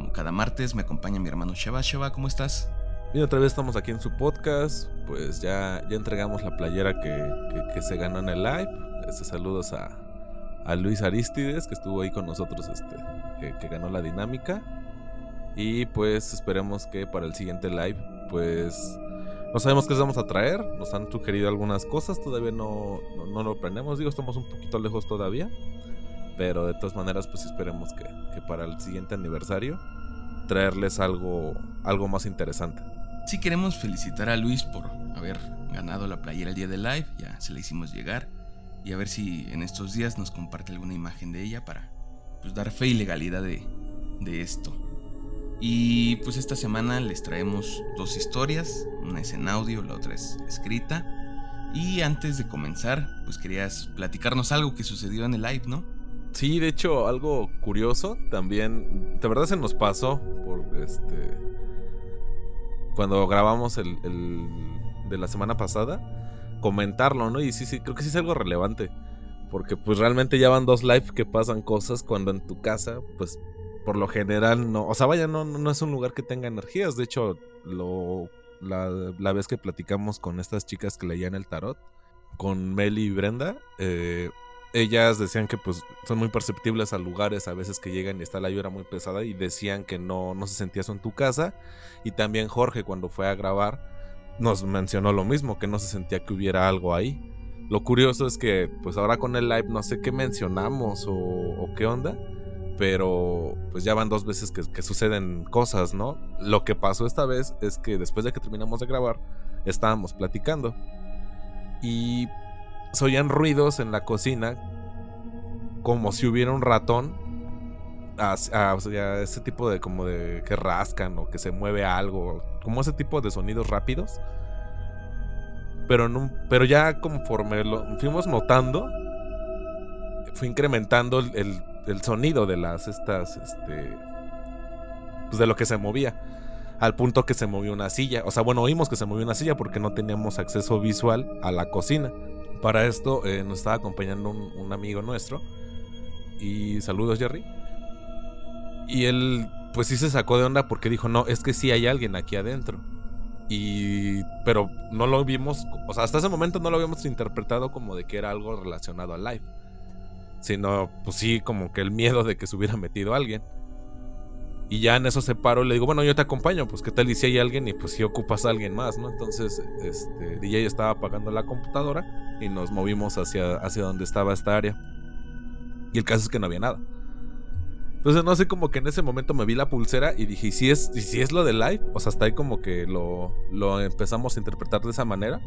Como cada martes me acompaña mi hermano Sheba. Sheba, ¿cómo estás? Y otra vez estamos aquí en su podcast. Pues ya, ya entregamos la playera que, que- se ganó en el live. Este, saludos a, a Luis Aristides, que estuvo ahí con nosotros, este, que, que ganó la dinámica. Y pues esperemos que para el siguiente live, pues no sabemos qué les vamos a traer. Nos han sugerido algunas cosas, todavía no, no, no lo aprendemos. Digo, estamos un poquito lejos todavía. Pero de todas maneras, pues esperemos que, que para el siguiente aniversario traerles algo, algo más interesante. Sí queremos felicitar a Luis por haber ganado la playera el día del live, ya se la hicimos llegar. Y a ver si en estos días nos comparte alguna imagen de ella para pues, dar fe y legalidad de, de esto. Y pues esta semana les traemos dos historias, una es en audio, la otra es escrita. Y antes de comenzar, pues querías platicarnos algo que sucedió en el live, ¿no? Sí, de hecho, algo curioso también, de verdad se nos pasó por este cuando grabamos el, el de la semana pasada, comentarlo, ¿no? Y sí, sí, creo que sí es algo relevante, porque pues realmente ya van dos live que pasan cosas cuando en tu casa, pues por lo general no, o sea, vaya, no, no es un lugar que tenga energías, de hecho, lo la, la vez que platicamos con estas chicas que leían el tarot, con Meli y Brenda, eh, ellas decían que pues son muy perceptibles a lugares a veces que llegan y está la lluvia muy pesada y decían que no, no se sentía eso en tu casa. Y también Jorge cuando fue a grabar nos mencionó lo mismo, que no se sentía que hubiera algo ahí. Lo curioso es que pues ahora con el live no sé qué mencionamos o, o qué onda, pero pues ya van dos veces que, que suceden cosas, ¿no? Lo que pasó esta vez es que después de que terminamos de grabar estábamos platicando y se oían ruidos en la cocina como si hubiera un ratón a, a- o sea, ese tipo de como de que rascan o que se mueve algo como ese tipo de sonidos rápidos. Pero un- pero ya conforme lo fuimos notando fue incrementando el, el- el sonido de las estas este pues de lo que se movía al punto que se movió una silla. O sea bueno oímos que se movió una silla porque no teníamos acceso visual a la cocina para esto eh, nos estaba acompañando un, un amigo nuestro. Y saludos Jerry. Y él pues sí se sacó de onda porque dijo, no, es que sí hay alguien aquí adentro. Y... pero no lo vimos, o sea, hasta ese momento no lo habíamos interpretado como de que era algo relacionado al live. Sino, pues sí, como que el miedo de que se hubiera metido alguien. Y ya en eso se paró y le digo, bueno, yo te acompaño, pues qué tal y si hay alguien y pues si ocupas a alguien más, ¿no? Entonces, este, DJ estaba apagando la computadora y nos movimos hacia, hacia donde estaba esta área. Y el caso es que no había nada. Entonces, no sé, como que en ese momento me vi la pulsera y dije, ¿y si es, si es lo de live? O sea, hasta ahí como que lo, lo empezamos a interpretar de esa manera.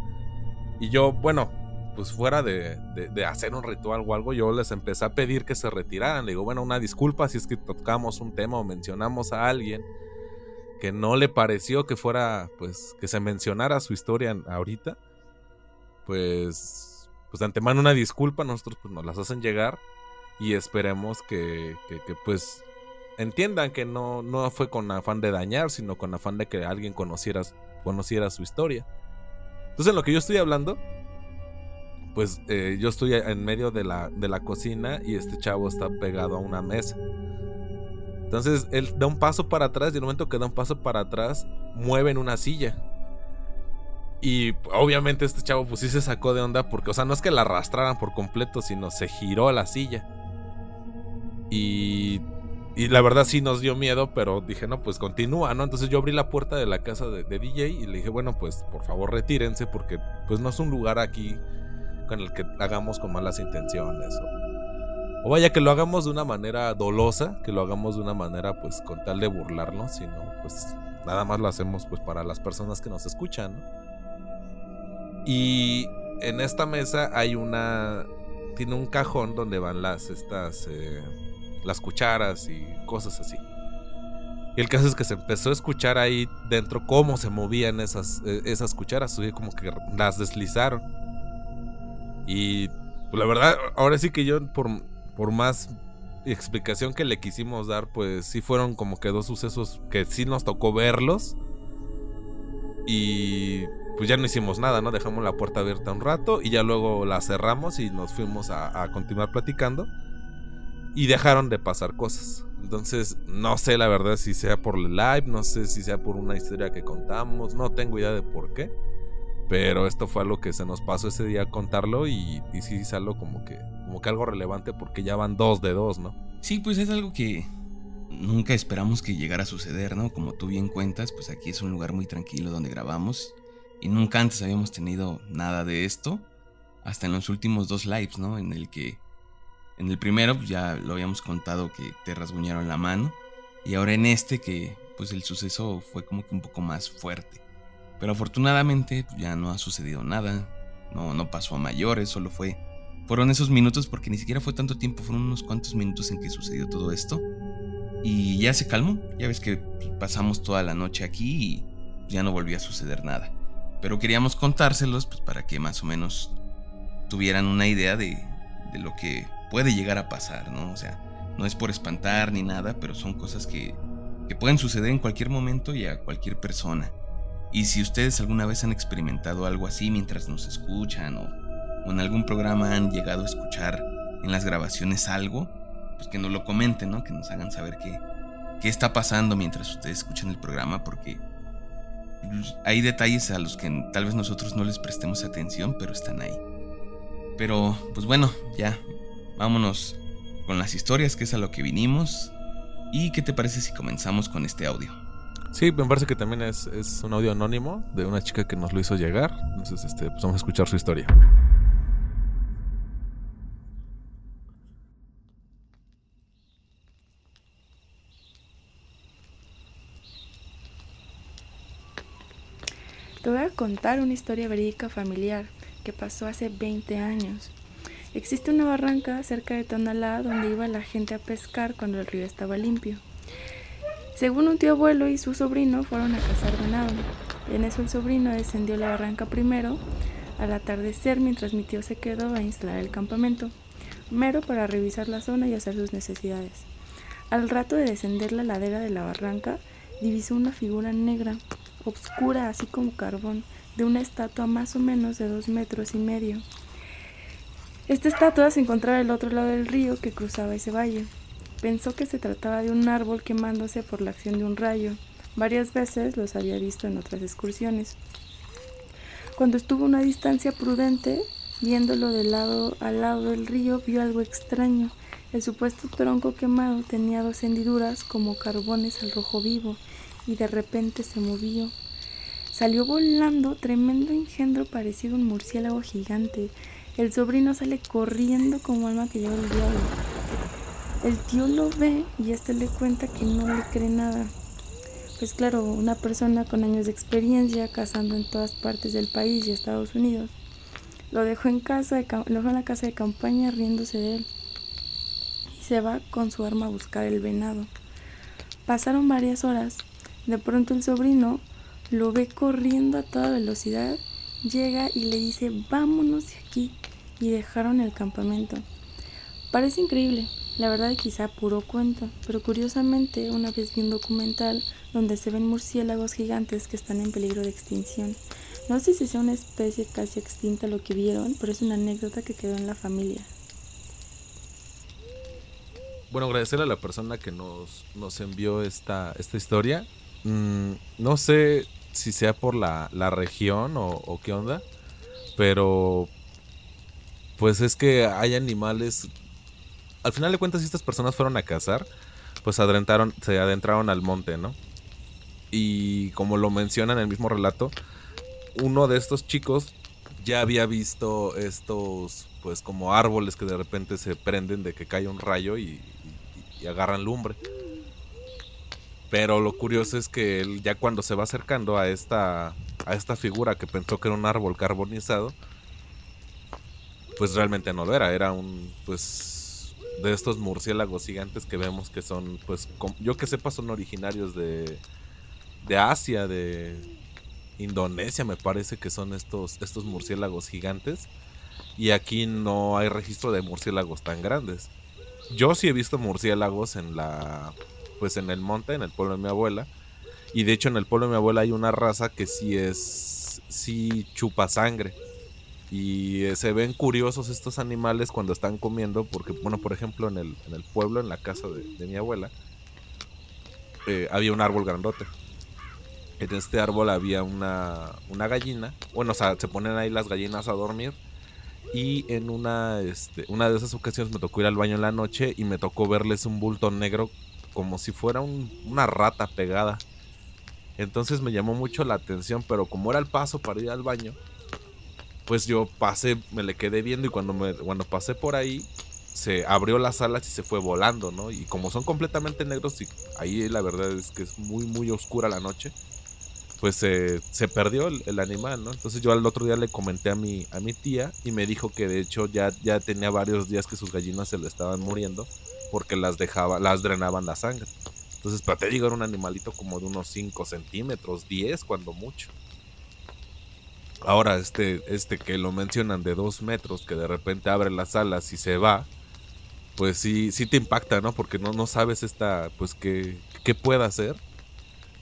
Y yo, bueno, pues fuera de, de- hacer un ritual o algo, yo les empecé a pedir que se retiraran. Le digo, bueno, una disculpa si es que tocamos un tema o mencionamos a alguien que no le pareció que fuera, pues, que se mencionara su historia ahorita. Pues, pues de antemano una disculpa, nosotros pues nos las hacen llegar y esperemos que, que, que, pues entiendan que no, no fue con afán de dañar, sino con afán de que alguien conociera, conociera su historia. Entonces, en lo que yo estoy hablando, pues eh, yo estoy en medio de la, de la cocina y este chavo está pegado a una mesa. Entonces él da un paso para atrás y en el momento que da un paso para atrás, mueven una silla. Y obviamente este chavo pues sí se sacó de onda porque, o sea, no es que la arrastraran por completo, sino se giró la silla. Y, y la verdad sí nos dio miedo, pero dije, no, pues continúa, ¿no? Entonces yo abrí la puerta de la casa de, de DJ y le dije, bueno, pues por favor retírense porque pues no es un lugar aquí con el que hagamos con malas intenciones o, o vaya que lo hagamos de una manera dolosa, que lo hagamos de una manera pues con tal de burlarnos, sino pues nada más lo hacemos pues para las personas que nos escuchan, ¿no? Y en esta mesa hay una tiene un cajón donde van las estas eh, las cucharas y cosas así. Y el caso es que se empezó a escuchar ahí dentro cómo se movían esas, e, esas cucharas, como que las deslizaron. Y pues, la verdad, ahora sí que yo, por, por más explicación que le quisimos dar, pues sí fueron como que dos sucesos que sí nos tocó verlos. Y pues ya no hicimos nada, ¿no? Dejamos la puerta abierta un rato y ya luego la cerramos y nos fuimos a, continuar platicando. Y dejaron de pasar cosas. Entonces, no sé la verdad si sea por el live, no sé si sea por una historia que contamos, no tengo idea de por qué. Pero esto fue algo que se nos pasó ese día contarlo y, sí es algo como que, como que algo relevante porque ya van dos de dos, ¿no? Sí, pues es algo que nunca esperamos que llegara a suceder, ¿no? Como tú bien cuentas, pues aquí es un lugar muy tranquilo donde grabamos y nunca antes habíamos tenido nada de esto, hasta en los últimos dos lives, ¿no? En el que, en el primero pues ya lo habíamos contado que te rasguñaron la mano, y ahora en este que pues el suceso fue como que un poco más fuerte. Pero afortunadamente pues, ya no ha sucedido nada, no, no pasó a mayores, solo fue... Fueron esos minutos porque ni siquiera fue tanto tiempo, fueron unos cuantos minutos en que sucedió todo esto. Y ya se calmó, ya ves que pasamos toda la noche aquí y ya no volvió a suceder nada. Pero queríamos contárselos pues, para que más o menos tuvieran una idea de, de lo que puede llegar a pasar, ¿no? O sea, no es por espantar ni nada, pero son cosas que, que pueden suceder en cualquier momento y a cualquier persona. Y si ustedes alguna vez han experimentado algo así mientras nos escuchan o, en algún programa han llegado a escuchar en las grabaciones algo, pues que nos lo comenten, ¿no? Que nos hagan saber qué, qué está pasando mientras ustedes escuchan el programa, porque hay detalles a los que tal vez nosotros no les prestemos atención, pero están ahí. Pero, pues bueno, ya, vámonos con las historias, que es a lo que vinimos. ¿Y qué te parece si comenzamos con este audio? Sí, me parece que también es, es un audio anónimo de una chica que nos lo hizo llegar. Entonces, este, pues vamos a escuchar su historia. Te voy a contar una historia verídica familiar que pasó hace 20 años. Existe una barranca cerca de Tonalá donde iba la gente a pescar cuando el río estaba limpio. Según un tío abuelo y su sobrino fueron a cazar venado. En eso el sobrino descendió la barranca primero al atardecer mientras mi tío se quedó a instalar el campamento, mero para revisar la zona y hacer sus necesidades. Al rato de descender la ladera de la barranca, divisó una figura negra obscura así como carbón, de una estatua más o menos de dos metros y medio. Esta estatua se encontraba al otro lado del río que cruzaba ese valle. Pensó que se trataba de un árbol quemándose por la acción de un rayo. Varias veces los había visto en otras excursiones. Cuando estuvo a una distancia prudente, viéndolo de lado al lado del río, vio algo extraño. El supuesto tronco quemado tenía dos hendiduras como carbones al rojo vivo y de repente se movió. Salió volando tremendo engendro parecido a un murciélago gigante. El sobrino sale corriendo como alma que lleva el diablo. El tío lo ve y este le cuenta que no le cree nada. Pues claro, una persona con años de experiencia cazando en todas partes del país y Estados Unidos. Lo dejó en casa lo dejó en la casa de campaña riéndose de él. Y se va con su arma a buscar el venado. Pasaron varias horas de pronto el sobrino lo ve corriendo a toda velocidad, llega y le dice, vámonos de aquí, y dejaron el campamento. Parece increíble, la verdad quizá puro cuento, pero curiosamente una vez vi un documental donde se ven murciélagos gigantes que están en peligro de extinción. No sé si sea una especie casi extinta lo que vieron, pero es una anécdota que quedó en la familia. Bueno, agradecer a la persona que nos, nos envió esta, esta historia. Mm, no sé si sea por la, región o, qué onda, pero pues es que hay animales. Al final de cuentas, si estas personas fueron a cazar, pues adentraron, se adentraron al monte, ¿no? Y como lo menciona en el mismo relato, uno de estos chicos ya había visto estos, pues como árboles que de repente se prenden de que cae un rayo y agarran lumbre. Pero lo curioso es que él ya cuando se va acercando a esta, a esta figura que pensó que era un árbol carbonizado, pues realmente no lo era, era un, pues, de estos murciélagos gigantes que vemos que son, pues, yo que sepa, son originarios de, de Asia, de Indonesia, me parece que son estos, estos murciélagos gigantes. Y aquí no hay registro de murciélagos tan grandes. Yo sí he visto murciélagos en la, pues, en el monte, en el pueblo de mi abuela. Y de hecho en el pueblo de mi abuela hay una raza que sí es, sí chupa sangre. Y eh, se ven curiosos estos animales cuando están comiendo, porque, bueno, por ejemplo, en el, en el pueblo, en la casa de, mi abuela, eh, había un árbol grandote. En este árbol había una, una gallina. Bueno, o sea, se ponen ahí las gallinas a dormir. Y en una, este, una de esas ocasiones me tocó ir al baño en la noche y me tocó verles un bulto negro como si fuera una rata pegada. Entonces me llamó mucho la atención, pero como era el paso para ir al baño, pues yo pasé, me le quedé viendo y cuando, me, cuando pasé por ahí, se abrió las alas y se fue volando, ¿no? Y como son completamente negros y ahí la verdad es que es muy, muy oscura la noche, pues se perdió el, animal, ¿no? Entonces yo al otro día le comenté a mi, a mi tía y me dijo que de hecho ya, ya tenía varios días que sus gallinas se le estaban muriendo porque las dejaba, las drenaban la sangre. Entonces, para te digo, era un animalito como de unos 5 centímetros, 10 cuando mucho. Ahora, este, este que lo mencionan de dos metros, que de repente abre las alas y se va, pues sí, sí te impacta, ¿no? Porque no, no sabes esta, pues qué, qué puede hacer.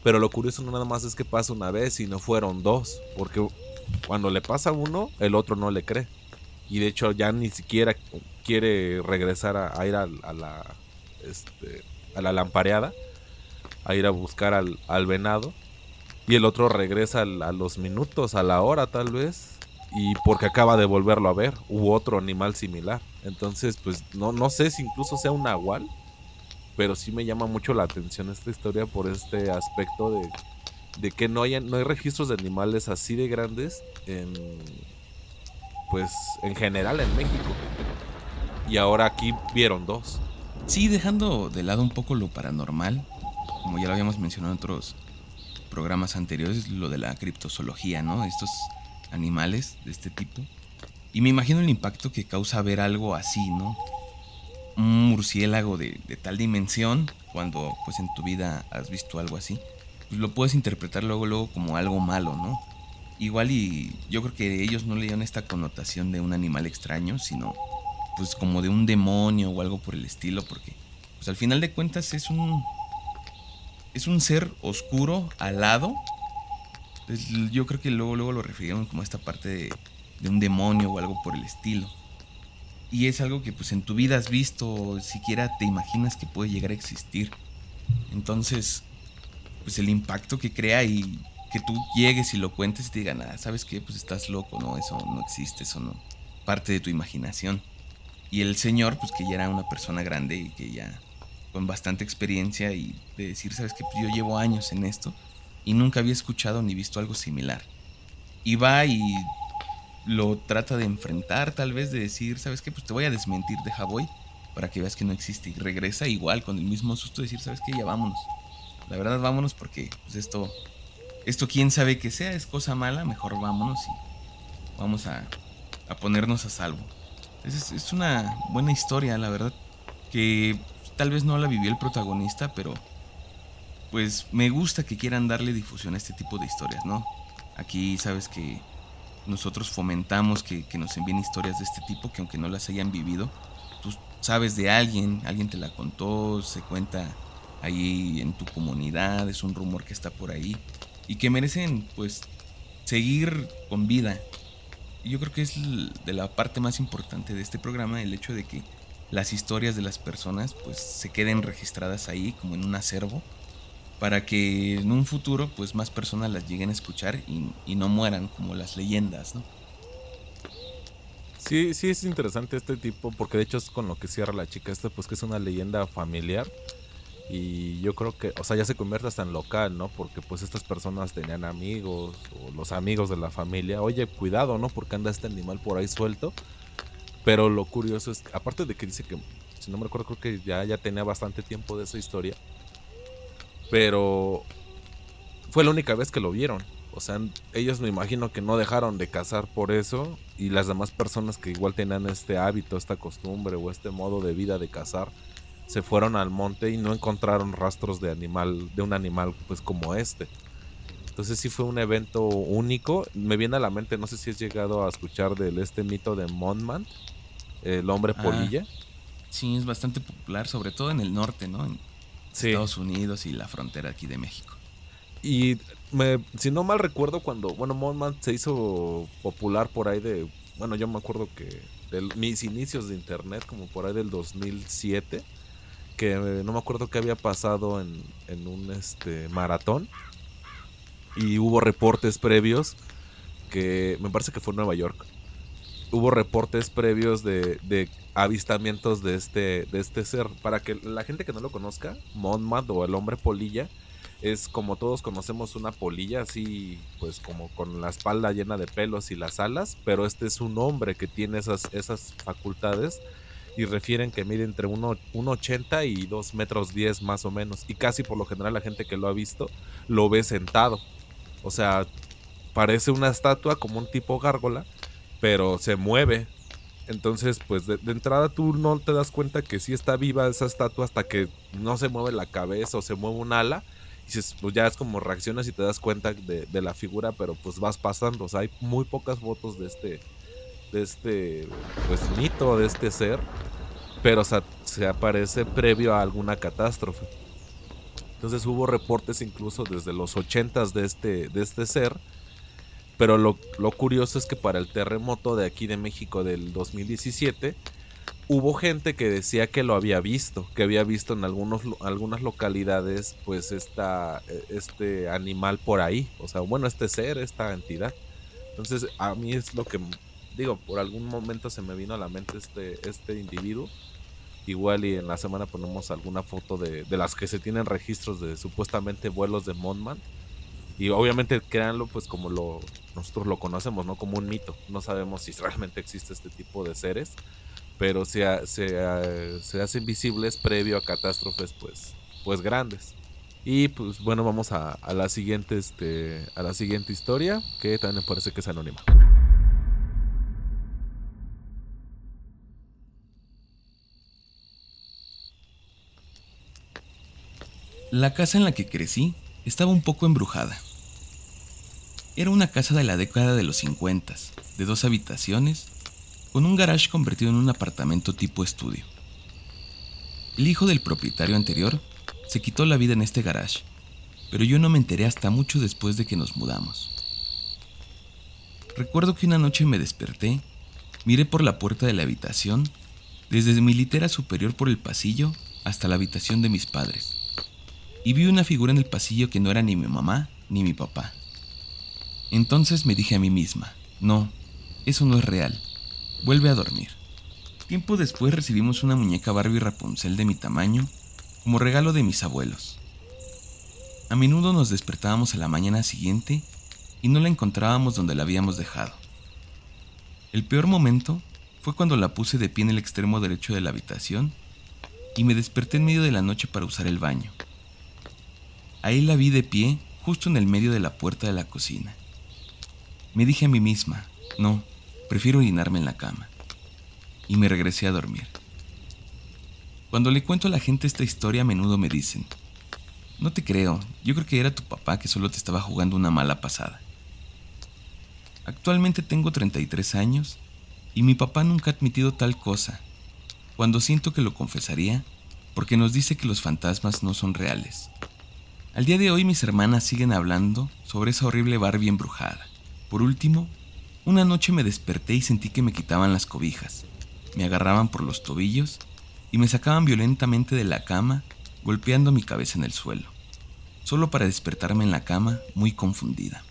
Pero lo curioso nada más es que pasa una vez y no fueron dos. Porque cuando le pasa a uno, el otro no le cree. Y de hecho ya ni siquiera quiere regresar a, ir a, la este, a la lampareada. A ir a buscar al, al venado y el otro regresa a los minutos, a la hora tal vez, y porque acaba de volverlo a ver, u otro animal similar. Entonces, pues no, no sé si incluso sea un nahual, pero sí me llama mucho la atención esta historia por este aspecto de, de que no hay, no hay registros de animales así de grandes en, pues, en general en México. Y ahora aquí vieron dos. Sí, dejando de lado un poco lo paranormal, como ya lo habíamos mencionado en otros programas anteriores, lo de la criptozoología, ¿no? Estos animales de este tipo. Y me imagino el impacto que causa ver algo así, ¿no? Un murciélago de, tal dimensión, cuando pues en tu vida has visto algo así, pues lo puedes interpretar luego, luego como algo malo, ¿no? Igual y yo creo que ellos no le dieron esta connotación de un animal extraño, sino pues como de un demonio o algo por el estilo, porque pues al final de cuentas es un, es un ser oscuro, alado. yo creo que luego, luego lo refirieron como esta parte de, un demonio o algo por el estilo. Y es algo que pues en tu vida has visto, siquiera te imaginas que puede llegar a existir. Entonces, pues el impacto que crea y que tú llegues y lo cuentes y te digan, ah, ¿sabes qué? Pues estás loco, ¿no? Eso no existe, eso no. Parte de tu imaginación. Y el señor, pues que ya era una persona grande y que ya con bastante experiencia y de decir, sabes que pues yo llevo años en esto y nunca había escuchado ni visto algo similar. Y va y lo trata de enfrentar, tal vez de decir, sabes que pues te voy a desmentir, deja voy para que veas que no existe y regresa igual con el mismo susto de decir, sabes que ya vámonos. La verdad vámonos porque pues esto esto quién sabe que sea, es cosa mala, mejor vámonos y vamos a, a ponernos a salvo. Es, es una buena historia, la verdad, que tal vez no la vivió el protagonista, pero pues me gusta que quieran darle difusión a este tipo de historias, ¿no? Aquí sabes que nosotros fomentamos que, nos envíen historias de este tipo, que aunque no las hayan vivido, tú sabes de alguien, alguien te la contó, se cuenta ahí en tu comunidad, es un rumor que está por ahí, y que merecen pues seguir con vida. Yo creo que es de la parte más importante de este programa el hecho de que las historias de las personas pues se queden registradas ahí como en un acervo para que en un futuro pues más personas las lleguen a escuchar y, no mueran como las leyendas, ¿no? Sí, sí es interesante este tipo porque de hecho es con lo que cierra la chica esta pues que es una leyenda familiar y yo creo que, o sea, ya se convierte hasta en local, ¿no? Porque pues estas personas tenían amigos o los amigos de la familia, oye, cuidado, ¿no? Porque anda este animal por ahí suelto pero lo curioso es, aparte de que dice que, si no me recuerdo, creo que ya, ya tenía bastante tiempo de esa historia. Pero fue la única vez que lo vieron. O sea, ellos me imagino que no dejaron de cazar por eso y las demás personas que igual tenían este hábito, esta costumbre o este modo de vida de cazar, se fueron al monte y no encontraron rastros de animal, de un animal pues como este. Entonces sí fue un evento único. Me viene a la mente, no sé si has llegado a escuchar del este mito de Monman, el hombre ah, polilla. Sí, es bastante popular, sobre todo en el norte, ¿no? En Estados Unidos y la frontera aquí de México. Y me, si no mal recuerdo, cuando, bueno, Monman se hizo popular por ahí de, bueno, yo me acuerdo que de mis inicios de internet, como por ahí del 2007, que no me acuerdo qué había pasado en, en un este, maratón. Y hubo reportes previos que me parece que fue en Nueva York. Hubo reportes previos de, de avistamientos de este, de este ser. Para que la gente que no lo conozca, Monmouth o el hombre polilla es como todos conocemos una polilla así, pues como con la espalda llena de pelos y las alas, pero este es un hombre que tiene esas, esas facultades y refieren que mide entre 1,80 y 2 metros 10 más o menos. Y casi por lo general la gente que lo ha visto lo ve sentado. O sea, parece una estatua como un tipo gárgola, pero se mueve. Entonces, pues de, entrada tú no te das cuenta que sí está viva esa estatua hasta que no se mueve la cabeza o se mueve un ala pues ya es como reaccionas y te das cuenta de, la figura, pero pues vas pasando. O sea, hay muy pocas fotos de este, de este, pues mito, de este ser, pero se aparece previo a alguna catástrofe. Entonces hubo reportes incluso desde los 80 de este, de este ser. Pero lo, lo curioso es que para el terremoto de aquí de México del 2017, hubo gente que decía que lo había visto, que había visto en algunos, algunas localidades pues esta, e, este animal por ahí, o sea, bueno, este ser, esta entidad. Entonces a mí es lo que digo, por algún momento se me vino a la mente este, este individuo. Igual y en la semana ponemos alguna foto de, de las que se tienen registros de supuestamente vuelos de Monman. Y obviamente créanlo pues como lo, nosotros lo conocemos, ¿no? Como un mito. No sabemos si realmente existe este tipo de seres pero se, se, hacen visibles previo a catástrofes pues, pues grandes. Y pues bueno, vamos a, la siguiente este, a la siguiente historia, que también me parece que es anónima. La casa en la que crecí estaba un poco embrujada. Era una casa de la década de los 50, de dos habitaciones con un garage convertido en un apartamento tipo estudio. El hijo del propietario anterior se quitó la vida en este garage, pero yo no me enteré hasta mucho después de que nos mudamos. Recuerdo que una noche me desperté, miré por la puerta de la habitación, desde mi litera superior por el pasillo hasta la habitación de mis padres, y vi una figura en el pasillo que no era ni mi mamá ni mi papá. Entonces me dije a mí misma, no, eso no es real vuelve a dormir. Tiempo después recibimos una muñeca Barbie Rapunzel de mi tamaño como regalo de mis abuelos. A menudo nos despertábamos a la mañana siguiente y no la encontrábamos donde la habíamos dejado. El peor momento fue cuando la puse de pie en el extremo derecho de la habitación y me desperté en medio de la noche para usar el baño. Ahí la vi de pie justo en el medio de la puerta de la cocina. Me dije a mí misma, no, Prefiero orinarme en la cama. Y me regresé a dormir. Cuando le cuento a la gente esta historia a menudo me dicen, no te creo, yo creo que era tu papá que solo te estaba jugando una mala pasada. Actualmente tengo 33 años y mi papá nunca ha admitido tal cosa, cuando siento que lo confesaría, porque nos dice que los fantasmas no son reales. Al día de hoy mis hermanas siguen hablando sobre esa horrible Barbie embrujada. Por último, una noche me desperté y sentí que me quitaban las cobijas, me agarraban por los tobillos y me sacaban violentamente de la cama, golpeando mi cabeza en el suelo, solo para despertarme en la cama muy confundida.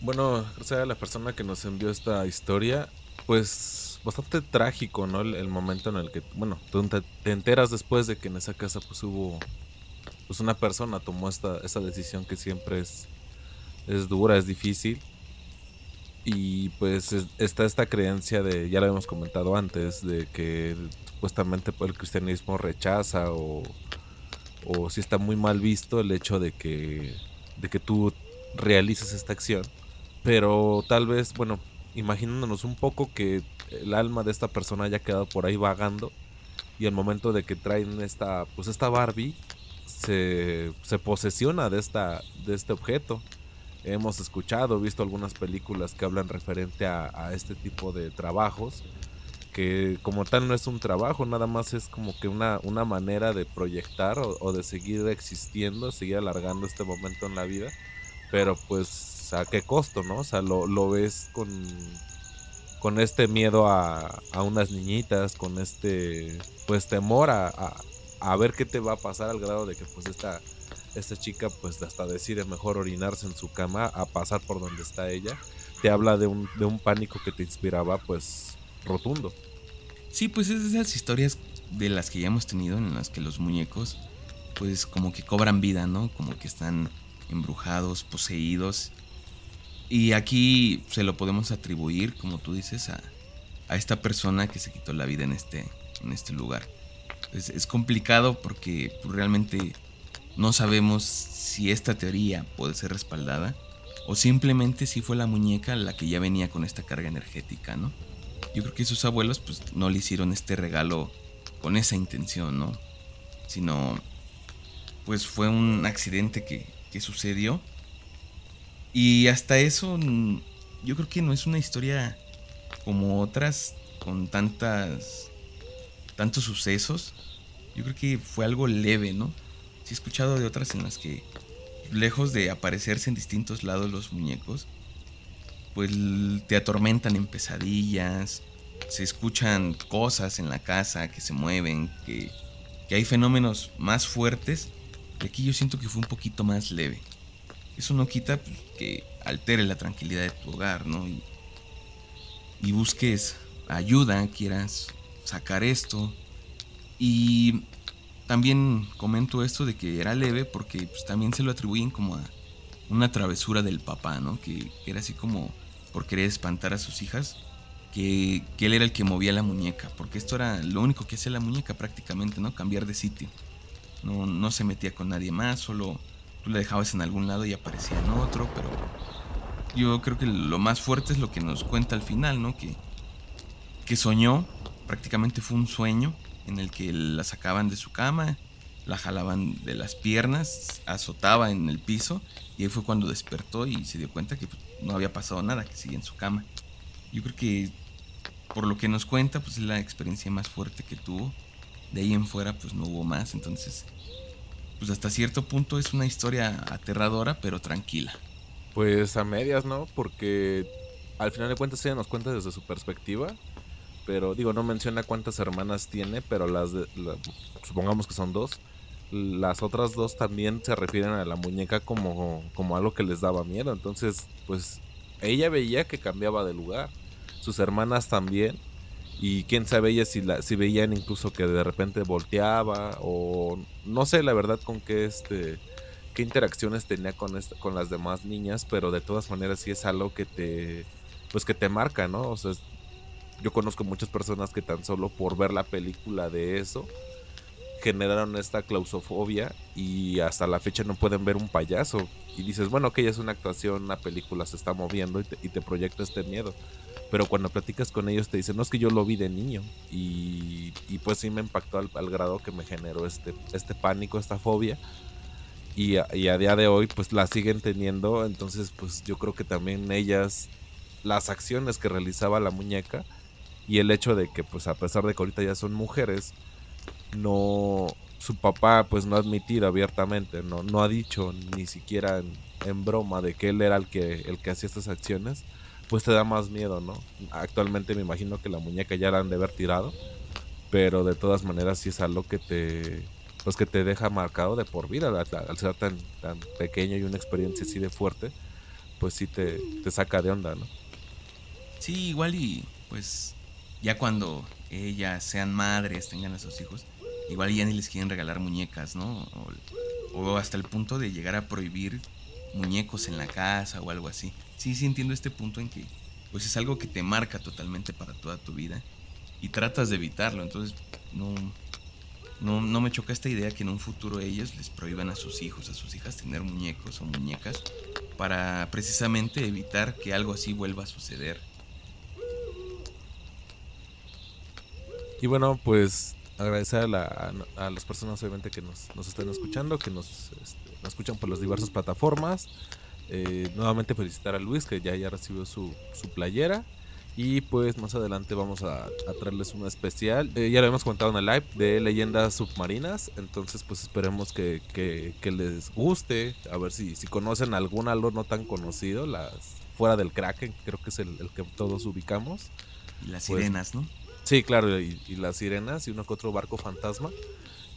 Bueno, o sea, la persona que nos envió esta historia, pues bastante trágico, ¿no? El, momento en el que, bueno, te, te, enteras después de que en esa casa pues hubo, pues una persona tomó esta, esta decisión que siempre es, es dura, es difícil y pues está esta creencia de, ya lo hemos comentado antes, de que supuestamente el cristianismo rechaza o, o si está muy mal visto el hecho de que de que tú realices esta acción. Pero tal vez, bueno, imaginándonos un poco que el alma de esta persona haya quedado por ahí vagando y al momento de que traen esta, pues esta Barbie se, se posesiona de, esta, de este objeto. Hemos escuchado, visto algunas películas que hablan referente a, este tipo de trabajos que como tal no es un trabajo, nada más es como que una, una manera de proyectar o, de seguir existiendo, seguir alargando este momento en la vida, pero pues a qué costo, ¿no? O sea, lo, lo ves con, con este miedo a, a, unas niñitas, con este pues temor a, ver qué te va a pasar al grado de que pues esta, esta chica pues hasta decide mejor orinarse en su cama a pasar por donde está ella. Te habla de un, de un pánico que te inspiraba pues rotundo. Sí, pues es esas historias de las que ya hemos tenido en las que los muñecos pues como que cobran vida, ¿no? Como que están embrujados, poseídos. Y aquí se lo podemos atribuir, como tú dices, a, a esta persona que se quitó la vida en este, en este lugar. Es, complicado porque pues, realmente no sabemos si esta teoría puede ser respaldada o simplemente si fue la muñeca la que ya venía con esta carga energética, ¿no? yo creo que sus abuelos pues no le hicieron este regalo con esa intención, ¿no? Sino pues fue un accidente que, que sucedió. Y hasta eso yo creo que no es una historia como otras con tantas tantos sucesos. Yo creo que fue algo leve, ¿no? Sí he escuchado de otras en las que lejos de aparecerse en distintos lados los muñecos, pues te atormentan en pesadillas, se escuchan cosas en la casa que se mueven, que, hay fenómenos más fuertes. Y aquí yo siento que fue un poquito más leve. Eso no quita pues, que altere la tranquilidad de tu hogar, ¿no? Y, y busques ayuda, quieras sacar esto. Y también comento esto de que era leve porque pues, también se lo atribuyen como a una travesura del papá, ¿no? Que, que era así como por querer espantar a sus hijas, que, él era el que movía la muñeca, porque esto era lo único que hacía la muñeca prácticamente, ¿no? Cambiar de sitio. No, no se metía con nadie más, solo tú la dejabas en algún lado y aparecía en otro, pero yo creo que lo más fuerte es lo que nos cuenta al final, ¿no? Que, que soñó, prácticamente fue un sueño en el que la sacaban de su cama, la jalaban de las piernas, azotaba en el piso y ahí fue cuando despertó y se dio cuenta que pues, no había pasado nada, que seguía en su cama. Yo creo que por lo que nos cuenta, pues es la experiencia más fuerte que tuvo. De ahí en fuera, pues no hubo más. Entonces, pues hasta cierto punto es una historia aterradora, pero tranquila. Pues a medias, ¿no? Porque al final de cuentas ella nos cuenta desde su perspectiva. Pero digo, no menciona cuántas hermanas tiene, pero las de, supongamos que son dos. Las otras dos también se refieren a la muñeca como, como algo que les daba miedo. Entonces, pues ella veía que cambiaba de lugar. Sus hermanas también. Y quién sabe ella si, la, si veían incluso que de repente volteaba o no sé la verdad con qué este qué interacciones tenía con con las demás niñas, pero de todas maneras sí es algo que te pues que te marca, ¿no? O sea, yo conozco muchas personas que tan solo por ver la película de eso generaron esta claustrofobia y hasta la fecha no pueden ver un payaso. Y dices, bueno, que es una actuación, una película se está moviendo y te, proyecta este miedo. Pero cuando platicas con ellos te dicen, no es que yo lo vi de niño. Y, pues sí me impactó al, grado que me generó este, este pánico, esta fobia. Y a, y a día de hoy pues la siguen teniendo. Entonces pues yo creo que también ellas, las acciones que realizaba la muñeca y el hecho de que pues a pesar de que ahorita ya son mujeres, no su papá pues no ha admitido abiertamente, no, no ha dicho ni siquiera en, broma de que él era el que, el que hacía estas acciones, pues te da más miedo, ¿no? Actualmente me imagino que la muñeca ya la han de haber tirado, pero de todas maneras sí es algo que te, pues que te deja marcado de por vida, al, ser tan, tan pequeño y una experiencia así de fuerte, pues sí te, te saca de onda, ¿no? Sí, igual y pues ya cuando ellas sean madres, tengan a sus hijos, igual ya ni les quieren regalar muñecas, ¿no? O, hasta el punto de llegar a prohibir muñecos en la casa o algo así. Sí, sí entiendo este punto en que pues es algo que te marca totalmente para toda tu vida y tratas de evitarlo, entonces no no, no me choca esta idea que en un futuro ellos les prohíban a sus hijos, a sus hijas tener muñecos o muñecas para precisamente evitar que algo así vuelva a suceder. Y bueno, pues agradecer a, las personas obviamente que nos, nos están escuchando, que nos, este, nos escuchan por las diversas plataformas. Eh, nuevamente felicitar a Luis que ya, ya recibió su, su playera. Y pues más adelante vamos a, traerles una especial. Eh, ya lo hemos comentado en el live de leyendas submarinas. Entonces pues esperemos que, que, les guste. A ver si, si conocen algún algo no tan conocido. Las fuera del Kraken, creo que es el, que todos ubicamos. Y las pues, sirenas, ¿no? Sí, claro, y, las sirenas y uno que otro barco fantasma.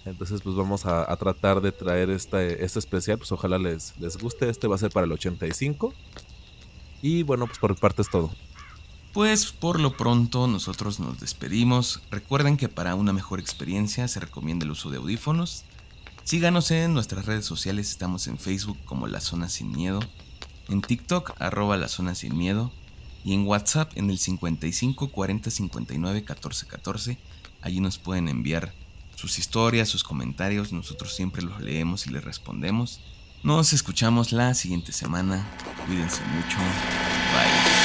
Entonces, pues vamos a, tratar de traer este, este especial. Pues ojalá les, les guste. Este va a ser para el 85. Y bueno, pues por parte es todo. Pues por lo pronto nosotros nos despedimos. Recuerden que para una mejor experiencia se recomienda el uso de audífonos. Síganos en nuestras redes sociales, estamos en Facebook como La Zona Sin Miedo, en TikTok arroba La Zona Sin Miedo y en WhatsApp en el 55 40 59 14 14. Allí nos pueden enviar sus historias, sus comentarios, nosotros siempre los leemos y les respondemos. Nos escuchamos la siguiente semana. Cuídense mucho. Bye.